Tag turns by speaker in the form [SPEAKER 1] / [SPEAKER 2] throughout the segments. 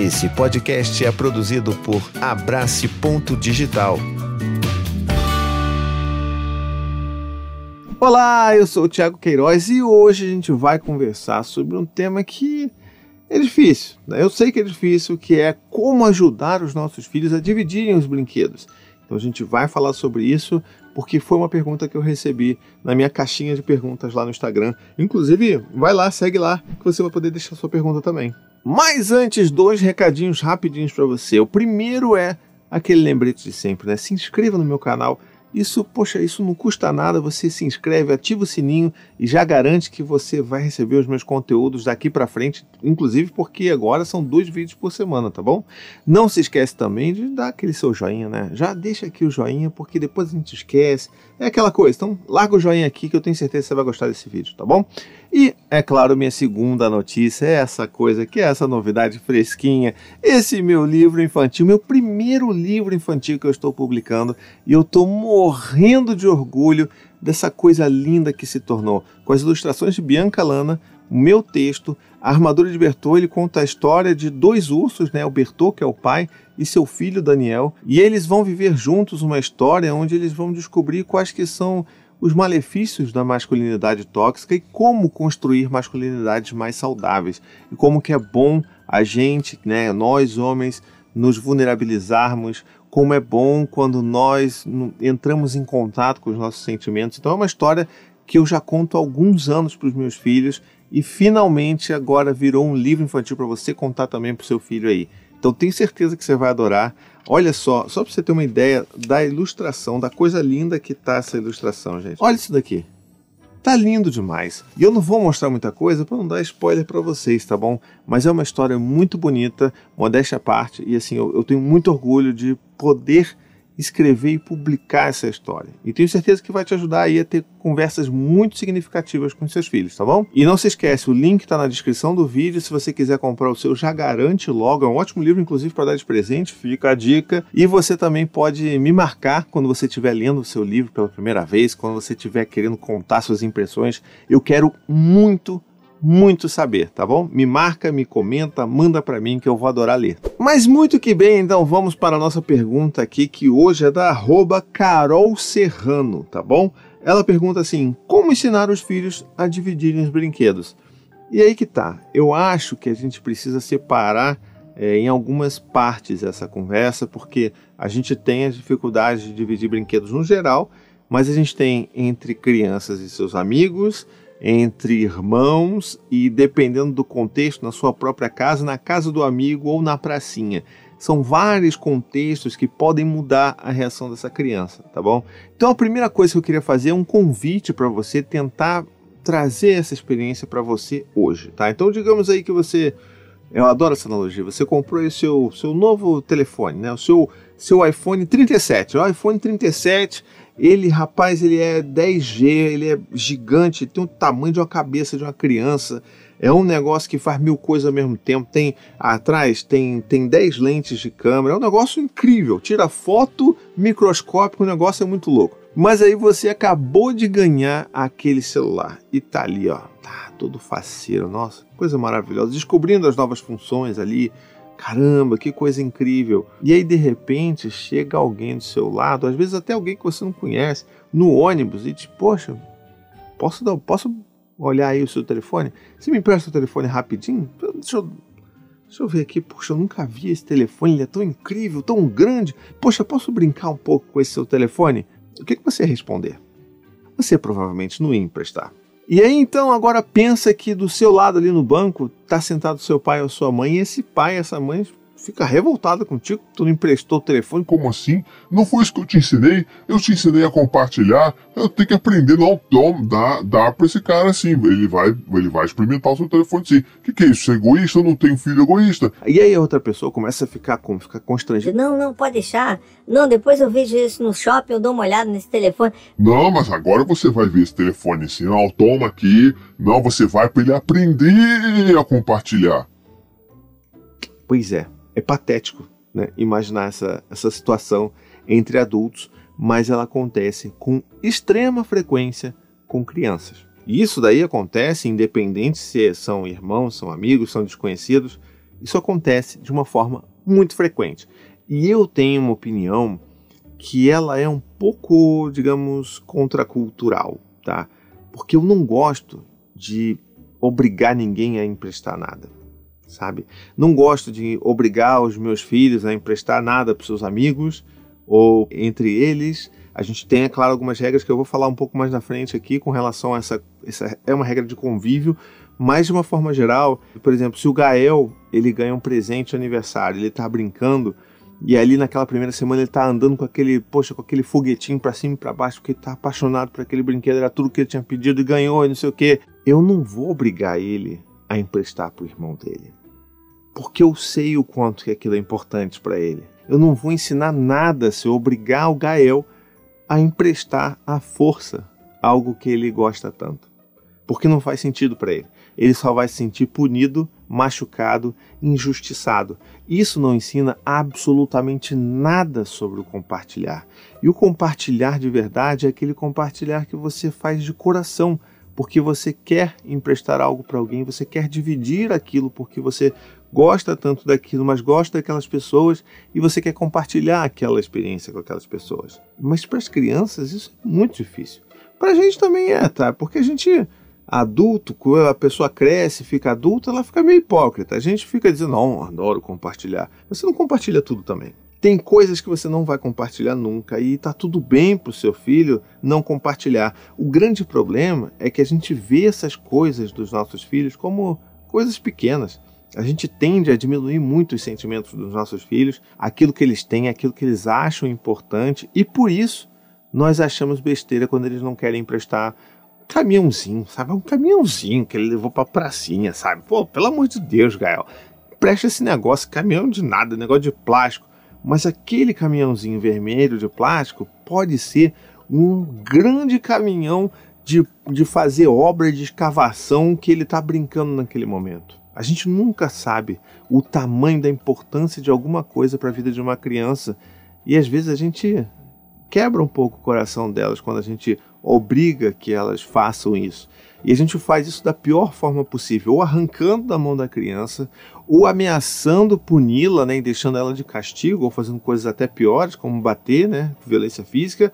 [SPEAKER 1] Esse podcast é produzido por Abrace Ponto Digital.
[SPEAKER 2] Olá, eu sou o Thiago Queiroz e hoje a gente vai conversar sobre um tema que é difícil. Né? Eu sei que é difícil, que é como ajudar os nossos filhos a dividirem os brinquedos. Então a gente vai falar sobre isso porque foi uma pergunta que eu recebi na minha caixinha de perguntas lá no Instagram. Inclusive, vai lá, segue lá, que você vai poder deixar sua pergunta também. Mas antes, dois recadinhos rapidinhos para você. O primeiro é aquele lembrete de sempre, né? Se inscreva no meu canal isso, poxa, isso não custa nada, você se inscreve, ativa o sininho e já garante que você vai receber os meus conteúdos daqui para frente, inclusive porque agora são dois vídeos por semana, tá bom? Não se esquece também de dar aquele seu joinha, né? Já deixa aqui o joinha, porque depois a gente esquece. É aquela coisa, então larga o joinha aqui que eu tenho certeza que você vai gostar desse vídeo, tá bom? E, é claro, minha segunda notícia é essa coisa que é essa novidade fresquinha, esse meu livro infantil, meu primeiro livro infantil que eu estou publicando, e eu estou morrendo de orgulho dessa coisa linda que se tornou. Com as ilustrações de Bianca Lana, meu texto, a armadura de Bertô, ele conta a história de dois ursos, né? O Bertô, que é o pai, e seu filho Daniel, e eles vão viver juntos uma história onde eles vão descobrir quais que são os malefícios da masculinidade tóxica e como construir masculinidades mais saudáveis e como que é bom a gente, né, nós homens, nos vulnerabilizarmos, como é bom quando nós entramos em contato com os nossos sentimentos. Então é uma história que eu já conto há alguns anos para os meus filhos e finalmente agora virou um livro infantil para você contar também para o seu filho aí. Então tenho certeza que você vai adorar. Olha só, só para você ter uma ideia da ilustração, da coisa linda que tá essa ilustração, gente. Olha isso daqui. Tá lindo demais. E eu não vou mostrar muita coisa para não dar spoiler para vocês, tá bom? Mas é uma história muito bonita, modéstia à parte, e assim, eu, eu tenho muito orgulho de poder escrever e publicar essa história. E tenho certeza que vai te ajudar aí a ter conversas muito significativas com seus filhos, tá bom? E não se esquece, o link está na descrição do vídeo. Se você quiser comprar o seu, já garante logo. É um ótimo livro, inclusive, para dar de presente. Fica a dica. E você também pode me marcar quando você estiver lendo o seu livro pela primeira vez, quando você estiver querendo contar suas impressões. Eu quero muito muito saber, tá bom? Me marca, me comenta, manda para mim que eu vou adorar ler. Mas muito que bem, então vamos para a nossa pergunta aqui, que hoje é da arroba Carol Serrano, tá bom? Ela pergunta assim: como ensinar os filhos a dividirem os brinquedos? E aí que tá. Eu acho que a gente precisa separar é, em algumas partes essa conversa, porque a gente tem as dificuldades de dividir brinquedos no geral, mas a gente tem entre crianças e seus amigos, entre irmãos e, dependendo do contexto, na sua própria casa, na casa do amigo ou na pracinha. São vários contextos que podem mudar a reação dessa criança, tá bom? Então a primeira coisa que eu queria fazer é um convite para você tentar trazer essa experiência para você hoje, tá? Então digamos aí que você eu adoro essa analogia. Você comprou o seu, seu novo telefone, né? O seu, seu iPhone 37. O iPhone 37 ele, rapaz, ele é 10G, ele é gigante, tem o tamanho de uma cabeça de uma criança. É um negócio que faz mil coisas ao mesmo tempo. Tem atrás tem tem 10 lentes de câmera. É um negócio incrível. Tira foto microscópico, o negócio é muito louco. Mas aí você acabou de ganhar aquele celular e tá ali, ó, tá todo faceiro. Nossa, coisa maravilhosa. Descobrindo as novas funções ali, caramba, que coisa incrível. E aí de repente chega alguém do seu lado, às vezes até alguém que você não conhece, no ônibus e diz: Poxa, posso, dar, posso olhar aí o seu telefone? Você me empresta o telefone rapidinho? Deixa eu, deixa eu ver aqui, poxa, eu nunca vi esse telefone, ele é tão incrível, tão grande. Poxa, posso brincar um pouco com esse seu telefone? O que, que você ia responder? Você provavelmente não ia emprestar. E aí então agora pensa que do seu lado ali no banco está sentado seu pai ou sua mãe, e esse pai, essa mãe fica revoltada contigo, tu não emprestou o telefone.
[SPEAKER 3] Como assim? Não foi isso que eu te ensinei? Eu te ensinei a compartilhar. Eu tenho que aprender, não, toma, dá, dá pra esse cara assim. Ele vai, ele vai experimentar o seu telefone sim. O que, que é isso? Você é egoísta? Eu não tenho filho egoísta.
[SPEAKER 2] E aí a outra pessoa começa a ficar como? Ficar constrangida.
[SPEAKER 4] Não, não, pode deixar. Não, depois eu vejo isso no shopping, eu dou uma olhada nesse telefone.
[SPEAKER 3] Não, mas agora você vai ver esse telefone assim. Não, toma aqui. Não, você vai para ele aprender a compartilhar.
[SPEAKER 2] Pois é é patético né, imaginar essa, essa situação entre adultos, mas ela acontece com extrema frequência com crianças. E isso daí acontece independente se são irmãos, são amigos, são desconhecidos. Isso acontece de uma forma muito frequente. E eu tenho uma opinião que ela é um pouco, digamos, contracultural, tá? Porque eu não gosto de obrigar ninguém a emprestar nada, sabe? Não gosto de obrigar os meus filhos a emprestar nada para seus amigos ou entre eles. A gente tem, é claro, algumas regras que eu vou falar um pouco mais na frente aqui com relação a essa. essa é uma regra de convívio, mas de uma forma geral, por exemplo, se o Gael ele ganha um presente de aniversário, ele está brincando e ali naquela primeira semana ele tá andando com aquele, poxa, com aquele foguetinho para cima e para baixo, porque ele tá apaixonado por aquele brinquedo, era tudo que ele tinha pedido e ganhou e não sei o que. Eu não vou obrigar ele a emprestar pro irmão dele. Porque eu sei o quanto que aquilo é importante para ele. Eu não vou ensinar nada se eu obrigar o Gael a emprestar à força algo que ele gosta tanto. Porque não faz sentido para ele. Ele só vai se sentir punido machucado, injustiçado. Isso não ensina absolutamente nada sobre o compartilhar. E o compartilhar de verdade é aquele compartilhar que você faz de coração, porque você quer emprestar algo para alguém, você quer dividir aquilo porque você gosta tanto daquilo, mas gosta daquelas pessoas e você quer compartilhar aquela experiência com aquelas pessoas. Mas para as crianças isso é muito difícil. Para a gente também é, tá? Porque a gente adulto, quando a pessoa cresce, fica adulta, ela fica meio hipócrita. A gente fica dizendo, não, adoro compartilhar. Você não compartilha tudo também. Tem coisas que você não vai compartilhar nunca e tá tudo bem pro seu filho não compartilhar. O grande problema é que a gente vê essas coisas dos nossos filhos como coisas pequenas. A gente tende a diminuir muito os sentimentos dos nossos filhos, aquilo que eles têm, aquilo que eles acham importante, e por isso nós achamos besteira quando eles não querem emprestar caminhãozinho, sabe? Um caminhãozinho que ele levou pra pracinha, sabe? Pô, pelo amor de Deus, Gael. Presta esse negócio, caminhão de nada, negócio de plástico. Mas aquele caminhãozinho vermelho de plástico pode ser um grande caminhão de, de fazer obra de escavação que ele está brincando naquele momento. A gente nunca sabe o tamanho da importância de alguma coisa para a vida de uma criança e às vezes a gente quebra um pouco o coração delas quando a gente obriga que elas façam isso. E a gente faz isso da pior forma possível, ou arrancando da mão da criança, ou ameaçando puni-la, né, e deixando ela de castigo, ou fazendo coisas até piores, como bater, né, violência física,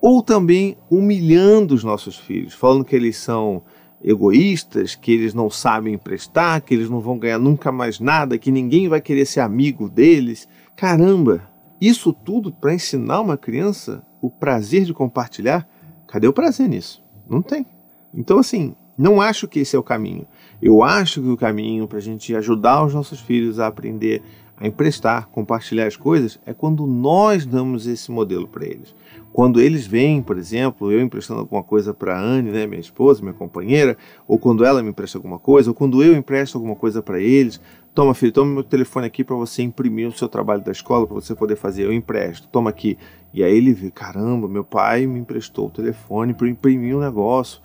[SPEAKER 2] ou também humilhando os nossos filhos, falando que eles são egoístas, que eles não sabem emprestar, que eles não vão ganhar nunca mais nada, que ninguém vai querer ser amigo deles. Caramba, isso tudo para ensinar uma criança o prazer de compartilhar? Cadê o prazer nisso? Não tem. Então, assim, não acho que esse é o caminho. Eu acho que o caminho para a gente ajudar os nossos filhos a aprender a emprestar, compartilhar as coisas, é quando nós damos esse modelo para eles. Quando eles vêm, por exemplo, eu emprestando alguma coisa para a Anne, né, minha esposa, minha companheira, ou quando ela me empresta alguma coisa, ou quando eu empresto alguma coisa para eles, Toma, filho, toma meu telefone aqui para você imprimir o seu trabalho da escola, para você poder fazer. Eu empresto, toma aqui. E aí ele vê: caramba, meu pai me emprestou o telefone para imprimir um negócio.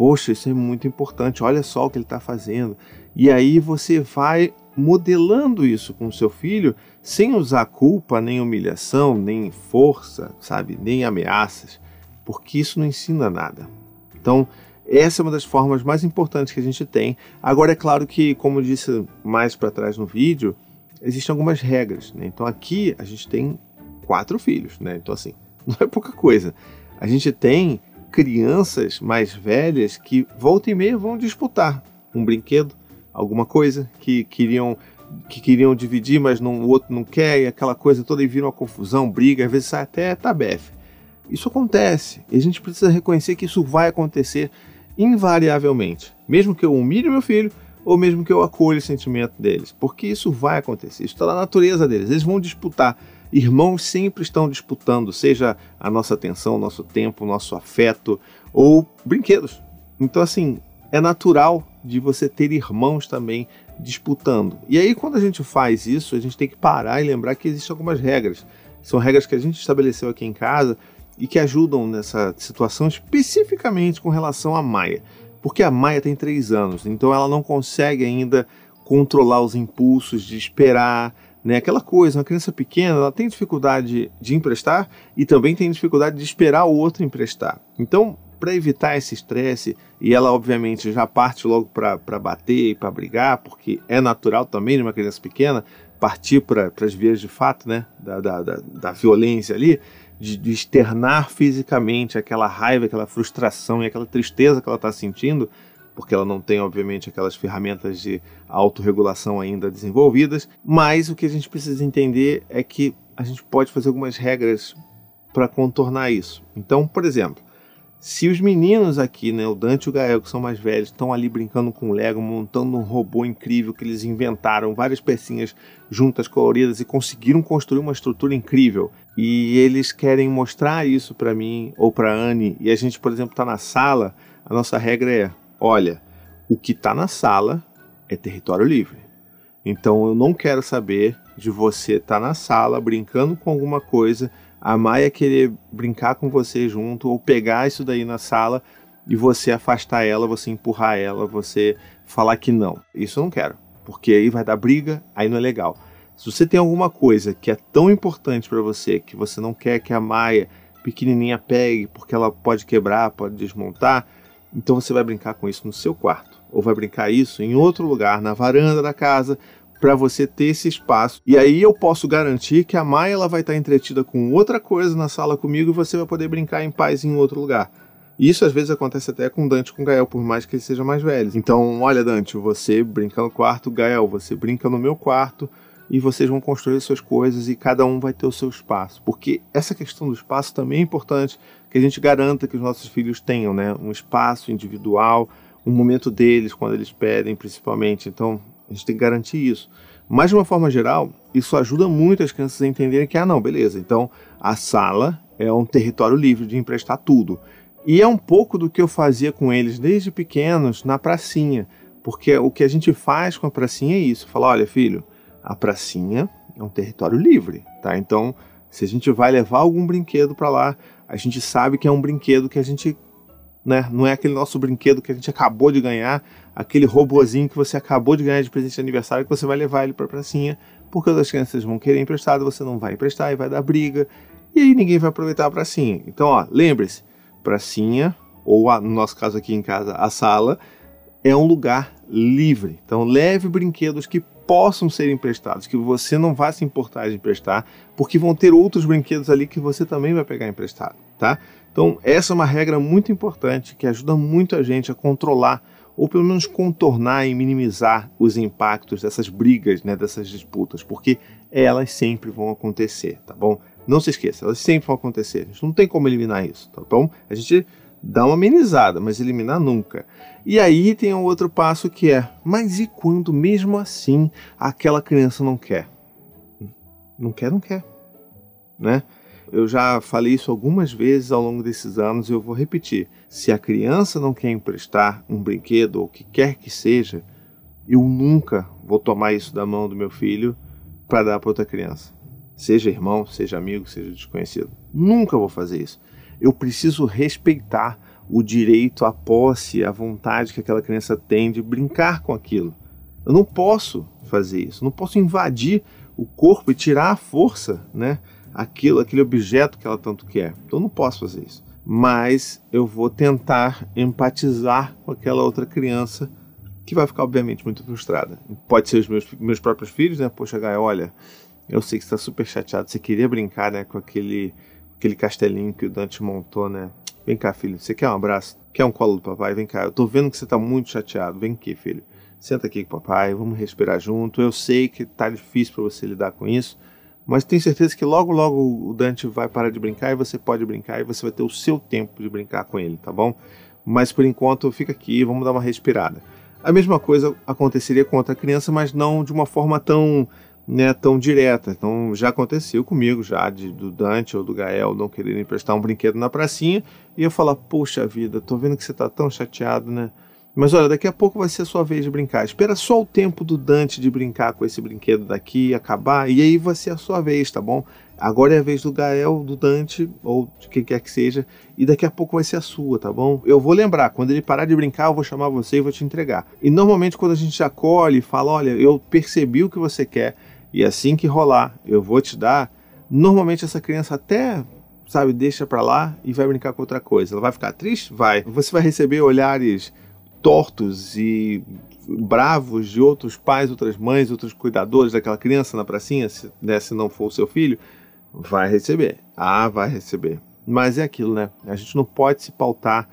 [SPEAKER 2] Poxa, isso é muito importante. Olha só o que ele está fazendo. E aí você vai modelando isso com o seu filho sem usar culpa, nem humilhação, nem força, sabe, nem ameaças, porque isso não ensina nada. Então, essa é uma das formas mais importantes que a gente tem. Agora, é claro que, como disse mais para trás no vídeo, existem algumas regras. Né? Então, aqui a gente tem quatro filhos. Né? Então, assim, não é pouca coisa. A gente tem crianças mais velhas que volta e meia vão disputar um brinquedo, alguma coisa que queriam que queriam dividir, mas não, o outro não quer, e aquela coisa toda e vira uma confusão, briga, às vezes sai até tabefe. Isso acontece, e a gente precisa reconhecer que isso vai acontecer invariavelmente, mesmo que eu humilhe meu filho ou mesmo que eu acolha o sentimento deles, porque isso vai acontecer, isso está na natureza deles, eles vão disputar. Irmãos sempre estão disputando, seja a nossa atenção, nosso tempo, nosso afeto ou brinquedos. Então, assim, é natural de você ter irmãos também disputando. E aí, quando a gente faz isso, a gente tem que parar e lembrar que existem algumas regras. São regras que a gente estabeleceu aqui em casa e que ajudam nessa situação especificamente com relação à Maia. Porque a Maia tem três anos, então ela não consegue ainda controlar os impulsos de esperar, né? Aquela coisa, uma criança pequena, ela tem dificuldade de emprestar e também tem dificuldade de esperar o outro emprestar. Então, para evitar esse estresse, e ela obviamente já parte logo para bater e para brigar, porque é natural também de uma criança pequena partir para as vias de fato, né, da, da, da, da violência ali, de, de, externar fisicamente aquela raiva, aquela frustração e aquela tristeza que ela está sentindo, porque ela não tem, obviamente, aquelas ferramentas de autorregulação ainda desenvolvidas. Mas o que a gente precisa entender é que a gente pode fazer algumas regras para contornar isso. Então, por exemplo, se os meninos aqui, né, o Dante e o Gael, que são mais velhos, estão ali brincando com o Lego, montando um robô incrível que eles inventaram, várias pecinhas juntas, coloridas e conseguiram construir uma estrutura incrível. E eles querem mostrar isso para mim ou para Anne, e a gente, por exemplo, está na sala, a nossa regra é: olha, o que está na sala é território livre. Então eu não quero saber de você estar tá na sala brincando com alguma coisa a Maia querer brincar com você junto ou pegar isso daí na sala e você afastar ela, você empurrar ela, você falar que não. Isso eu não quero, porque aí vai dar briga, aí não é legal. Se você tem alguma coisa que é tão importante para você que você não quer que a Maia pequenininha pegue porque ela pode quebrar, pode desmontar, então você vai brincar com isso no seu quarto ou vai brincar isso em outro lugar, na varanda da casa, para você ter esse espaço. E aí eu posso garantir que a Maia ela vai estar entretida com outra coisa na sala comigo e você vai poder brincar em paz em outro lugar. Isso às vezes acontece até com Dante com Gael, por mais que eles sejam mais velhos. Então, olha, Dante, você brinca no quarto, Gael, você brinca no meu quarto e vocês vão construir suas coisas e cada um vai ter o seu espaço. Porque essa questão do espaço também é importante que a gente garanta que os nossos filhos tenham, né? Um espaço individual, um momento deles quando eles pedem, principalmente. Então, a gente tem que garantir isso. Mas, de uma forma geral, isso ajuda muito as crianças a entenderem que, ah, não, beleza, então a sala é um território livre de emprestar tudo. E é um pouco do que eu fazia com eles desde pequenos na pracinha. Porque o que a gente faz com a pracinha é isso: falar, olha, filho, a pracinha é um território livre, tá? Então, se a gente vai levar algum brinquedo para lá, a gente sabe que é um brinquedo que a gente né? Não é aquele nosso brinquedo que a gente acabou de ganhar, aquele robozinho que você acabou de ganhar de presente de aniversário que você vai levar ele para a pracinha, porque as crianças vão querer emprestado, você não vai emprestar e vai dar briga, e aí ninguém vai aproveitar a pracinha. Então, ó, lembre-se, pracinha ou a, no nosso caso aqui em casa, a sala é um lugar livre. Então, leve brinquedos que possam ser emprestados, que você não vá se importar de emprestar, porque vão ter outros brinquedos ali que você também vai pegar emprestado, tá? Então, essa é uma regra muito importante que ajuda muito a gente a controlar ou pelo menos contornar e minimizar os impactos dessas brigas, né, dessas disputas, porque elas sempre vão acontecer, tá bom? Não se esqueça, elas sempre vão acontecer. A gente não tem como eliminar isso, tá bom? A gente dá uma amenizada, mas eliminar nunca. E aí tem um outro passo que é: mas e quando mesmo assim aquela criança não quer? Não quer, não quer, né? Eu já falei isso algumas vezes ao longo desses anos e eu vou repetir. Se a criança não quer emprestar um brinquedo ou o que quer que seja, eu nunca vou tomar isso da mão do meu filho para dar para outra criança. Seja irmão, seja amigo, seja desconhecido. Nunca vou fazer isso. Eu preciso respeitar o direito à posse, a vontade que aquela criança tem de brincar com aquilo. Eu não posso fazer isso, não posso invadir o corpo e tirar a força, né? aquilo, aquele objeto que ela tanto quer. Então eu não posso fazer isso. Mas eu vou tentar empatizar com aquela outra criança que vai ficar, obviamente, muito frustrada. Pode ser os meus, meus próprios filhos, né? Poxa, Gaia, olha, eu sei que está super chateado. Você queria brincar, né, com aquele, aquele castelinho que o Dante montou, né? Vem cá, filho. Você quer um abraço? Quer um colo do papai? Vem cá. Eu tô vendo que você tá muito chateado. Vem aqui, filho. Senta aqui com o papai. Vamos respirar junto. Eu sei que tá difícil para você lidar com isso mas tenho certeza que logo, logo o Dante vai parar de brincar e você pode brincar e você vai ter o seu tempo de brincar com ele, tá bom? Mas por enquanto fica aqui, vamos dar uma respirada. A mesma coisa aconteceria com outra criança, mas não de uma forma tão, né, tão direta. Então já aconteceu comigo, já de, do Dante ou do Gael não quererem emprestar um brinquedo na pracinha e eu falar: Poxa vida, tô vendo que você tá tão chateado, né? Mas olha, daqui a pouco vai ser a sua vez de brincar. Espera só o tempo do Dante de brincar com esse brinquedo daqui, acabar, e aí vai ser a sua vez, tá bom? Agora é a vez do Gael, do Dante, ou de quem quer que seja, e daqui a pouco vai ser a sua, tá bom? Eu vou lembrar, quando ele parar de brincar, eu vou chamar você e vou te entregar. E normalmente quando a gente acolhe e fala, olha, eu percebi o que você quer, e assim que rolar, eu vou te dar, normalmente essa criança até sabe, deixa pra lá e vai brincar com outra coisa. Ela vai ficar triste? Vai. Você vai receber olhares tortos e bravos de outros pais, outras mães, outros cuidadores daquela criança na pracinha, se, né, se não for o seu filho, vai receber. Ah, vai receber. Mas é aquilo, né? A gente não pode se pautar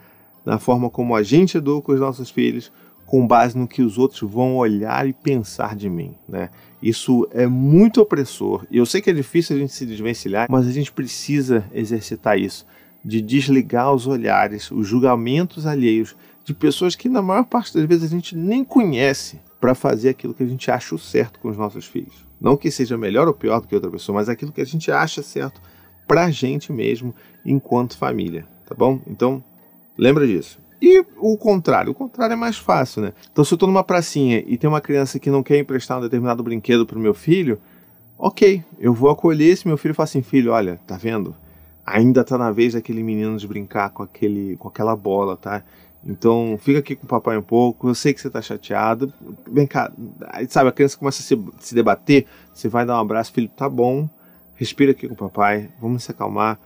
[SPEAKER 2] na forma como a gente educa os nossos filhos com base no que os outros vão olhar e pensar de mim, né? Isso é muito opressor. E eu sei que é difícil a gente se desvencilhar, mas a gente precisa exercitar isso, de desligar os olhares, os julgamentos alheios de pessoas que na maior parte das vezes a gente nem conhece para fazer aquilo que a gente acha o certo com os nossos filhos. Não que seja melhor ou pior do que outra pessoa, mas aquilo que a gente acha certo para a gente mesmo enquanto família, tá bom? Então, lembra disso. E o contrário, o contrário é mais fácil, né? Então, se eu estou numa pracinha e tem uma criança que não quer emprestar um determinado brinquedo para o meu filho, ok, eu vou acolher esse meu filho e falar assim, filho, olha, tá vendo? Ainda tá na vez daquele menino de brincar com, aquele, com aquela bola, tá? Então, fica aqui com o papai um pouco. Eu sei que você tá chateado. Vem cá, aí, sabe, a criança começa a se, se debater. Você vai dar um abraço, filho, tá bom. Respira aqui com o papai. Vamos se acalmar.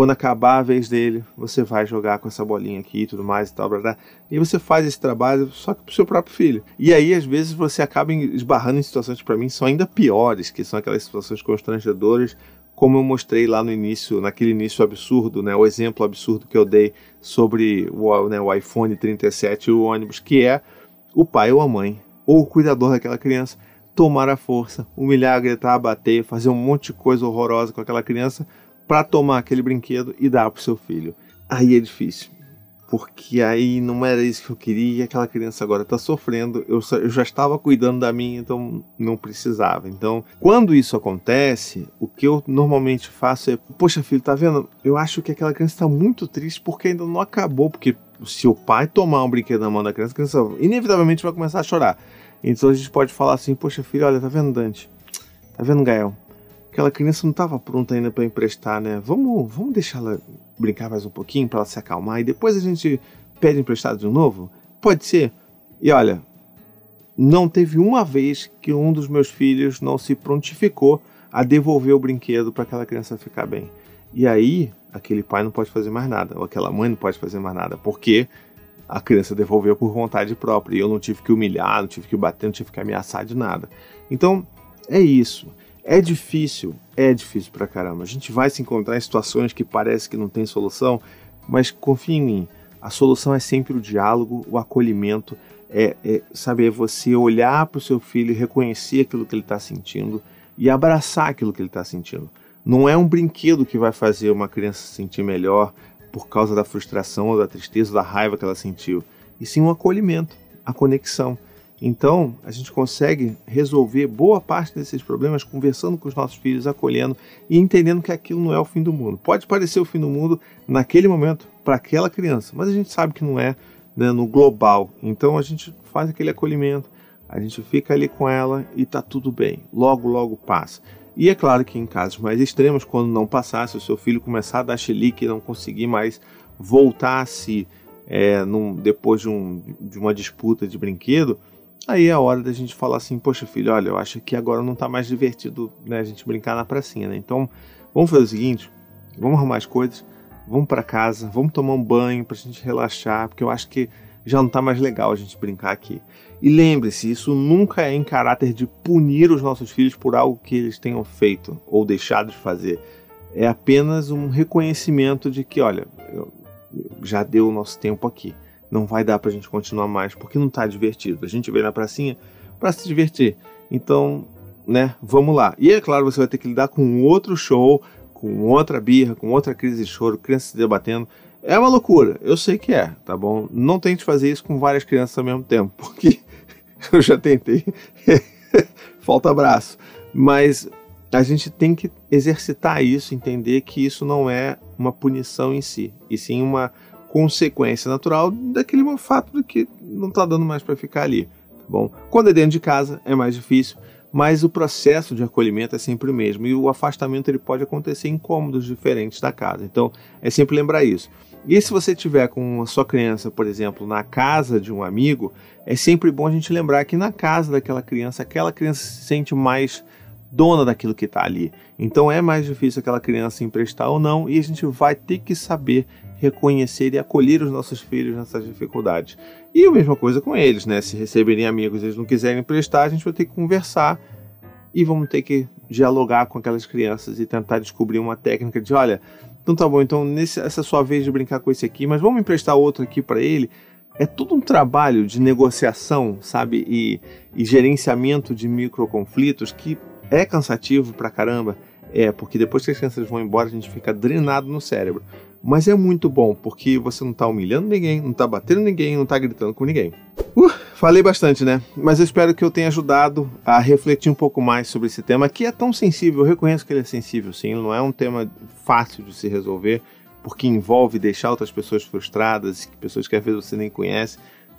[SPEAKER 2] Quando acabar a vez dele, você vai jogar com essa bolinha aqui e tudo mais e tal, blá, blá. E você faz esse trabalho só que pro seu próprio filho. E aí, às vezes, você acaba esbarrando em situações que para mim são ainda piores, que são aquelas situações constrangedoras como eu mostrei lá no início, naquele início absurdo, né, o exemplo absurdo que eu dei sobre o, né, o iPhone 37 e o ônibus, que é o pai ou a mãe, ou o cuidador daquela criança, tomar a força, humilhar, gritar, bater, fazer um monte de coisa horrorosa com aquela criança para tomar aquele brinquedo e dar para o seu filho. Aí é difícil porque aí não era isso que eu queria aquela criança agora está sofrendo. Eu, eu, já estava cuidando da minha, então não precisava. Então, quando isso acontece, o que eu normalmente faço é: Poxa, filho, tá vendo? Eu acho que aquela criança está muito triste porque ainda não acabou. Porque se o pai tomar um brinquedo na mão da criança, a criança inevitavelmente vai começar a chorar. Então a gente pode falar assim: Poxa, filho, olha, tá vendo, Dante? Tá vendo, Gael? Aquela criança não estava pronta ainda para emprestar, né? Vamos, vamos deixar ela brincar mais um pouquinho para ela se acalmar e depois a gente pede emprestado de novo? Pode ser. E olha, não teve uma vez que um dos meus filhos não se prontificou a devolver o brinquedo para aquela criança ficar bem. E aí, aquele pai não pode fazer mais nada, ou aquela mãe não pode fazer mais nada, porque a criança devolveu por vontade própria e eu não tive que humilhar, não tive que bater, não tive que ameaçar de nada. Então, é isso. É difícil, é difícil pra caramba. A gente vai se encontrar em situações que parece que não tem solução, mas confia em mim. A solução é sempre o diálogo, o acolhimento, é, é sabe, é você olhar para o seu filho, reconhecer aquilo que ele está sentindo e abraçar aquilo que ele está sentindo. Não é um brinquedo que vai fazer uma criança se sentir melhor por causa da frustração ou da tristeza, ou da raiva que ela sentiu, e sim um acolhimento, a conexão. Então, a gente consegue resolver boa parte desses problemas conversando com os nossos filhos, acolhendo e entendendo que aquilo não é o fim do mundo. Pode parecer o fim do mundo naquele momento para aquela criança, mas a gente sabe que não é né, no global. Então, a gente faz aquele acolhimento, a gente fica ali com ela e tá tudo bem. Logo, logo passa. E é claro que em casos mais extremos, quando não passar, se o seu filho começar a dar chilique e não conseguir mais voltar a si é, num, depois de, um, de uma disputa de brinquedo, Aí é a hora da gente falar assim, poxa filho, olha, eu acho que agora não tá mais divertido né, a gente brincar na pracinha, né? Então, vamos fazer o seguinte, vamos arrumar as coisas, vamos para casa, vamos tomar um banho pra gente relaxar, porque eu acho que já não tá mais legal a gente brincar aqui. E lembre-se, isso nunca é em caráter de punir os nossos filhos por algo que eles tenham feito ou deixado de fazer. É apenas um reconhecimento de que, olha, já deu o nosso tempo aqui não vai dar pra gente continuar mais, porque não tá divertido. A gente veio na pracinha para se divertir. Então, né, vamos lá. E é claro, você vai ter que lidar com outro show, com outra birra, com outra crise de choro, crianças se debatendo. É uma loucura, eu sei que é, tá bom? Não tente fazer isso com várias crianças ao mesmo tempo, porque eu já tentei. Falta abraço. Mas a gente tem que exercitar isso, entender que isso não é uma punição em si, e sim uma consequência natural daquele fato de que não está dando mais para ficar ali. Tá bom? Quando é dentro de casa é mais difícil, mas o processo de acolhimento é sempre o mesmo e o afastamento ele pode acontecer em cômodos diferentes da casa. Então é sempre lembrar isso. E se você tiver com a sua criança, por exemplo, na casa de um amigo, é sempre bom a gente lembrar que na casa daquela criança, aquela criança se sente mais dona daquilo que está ali. Então é mais difícil aquela criança emprestar ou não, e a gente vai ter que saber reconhecer e acolher os nossos filhos nessas dificuldades. E a mesma coisa com eles, né? Se receberem amigos e eles não quiserem emprestar, a gente vai ter que conversar e vamos ter que dialogar com aquelas crianças e tentar descobrir uma técnica de, olha, então tá bom, então nesse, essa é sua vez de brincar com esse aqui, mas vamos emprestar outro aqui para ele. É todo um trabalho de negociação, sabe, e, e gerenciamento de microconflitos que é cansativo pra caramba. É, porque depois que as crianças vão embora, a gente fica drenado no cérebro. Mas é muito bom, porque você não tá humilhando ninguém, não tá batendo ninguém, não tá gritando com ninguém. Uh, falei bastante, né? Mas eu espero que eu tenha ajudado a refletir um pouco mais sobre esse tema, que é tão sensível. Eu reconheço que ele é sensível, sim. Não é um tema fácil de se resolver, porque envolve deixar outras pessoas frustradas, pessoas que às vezes você nem conhece.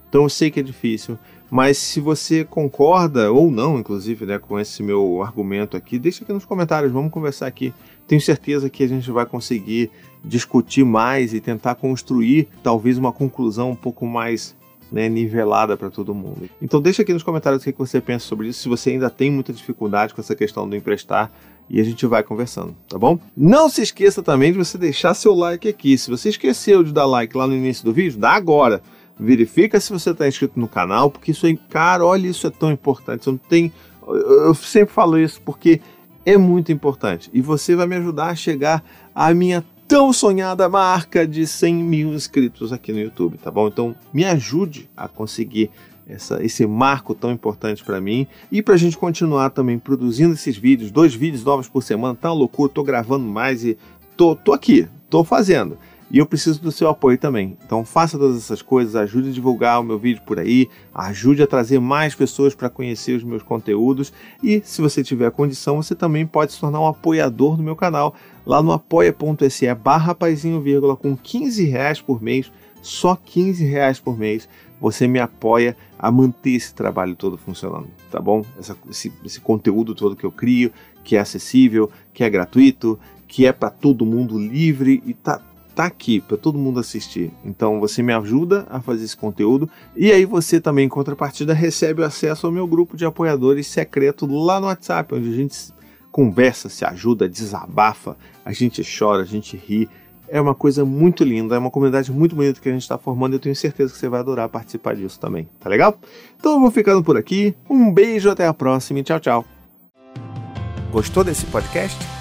[SPEAKER 2] Então eu sei que é difícil, mas se você concorda ou não, inclusive, né, com esse meu argumento aqui, deixa aqui nos comentários, vamos conversar aqui. Tenho certeza que a gente vai conseguir discutir mais e tentar construir talvez uma conclusão um pouco mais né, nivelada para todo mundo. Então deixa aqui nos comentários o que você pensa sobre isso, se você ainda tem muita dificuldade com essa questão do emprestar e a gente vai conversando, tá bom? Não se esqueça também de você deixar seu like aqui. Se você esqueceu de dar like lá no início do vídeo, dá agora. Verifica se você está inscrito no canal, porque isso aí, cara, olha, isso é tão importante. Você não tem. Eu sempre falo isso porque é muito importante. E você vai me ajudar a chegar à minha tão sonhada marca de 100 mil inscritos aqui no YouTube, tá bom? Então me ajude a conseguir essa, esse marco tão importante para mim e para a gente continuar também produzindo esses vídeos, dois vídeos novos por semana, tá uma loucura, tô gravando mais e tô, tô aqui, tô fazendo. E eu preciso do seu apoio também. Então faça todas essas coisas, ajude a divulgar o meu vídeo por aí, ajude a trazer mais pessoas para conhecer os meus conteúdos e se você tiver condição, você também pode se tornar um apoiador do meu canal lá no apoia.se barra vírgula com 15 reais por mês, só 15 reais por mês, você me apoia a manter esse trabalho todo funcionando, tá bom? Essa, esse, esse conteúdo todo que eu crio, que é acessível, que é gratuito, que é para todo mundo livre e tá tá aqui para todo mundo assistir. Então você me ajuda a fazer esse conteúdo e aí você também em contrapartida recebe acesso ao meu grupo de apoiadores secreto lá no WhatsApp, onde a gente conversa, se ajuda, desabafa, a gente chora, a gente ri. É uma coisa muito linda, é uma comunidade muito bonita que a gente está formando e eu tenho certeza que você vai adorar participar disso também, tá legal? Então eu vou ficando por aqui, um beijo, até a próxima e tchau, tchau.
[SPEAKER 1] Gostou desse podcast?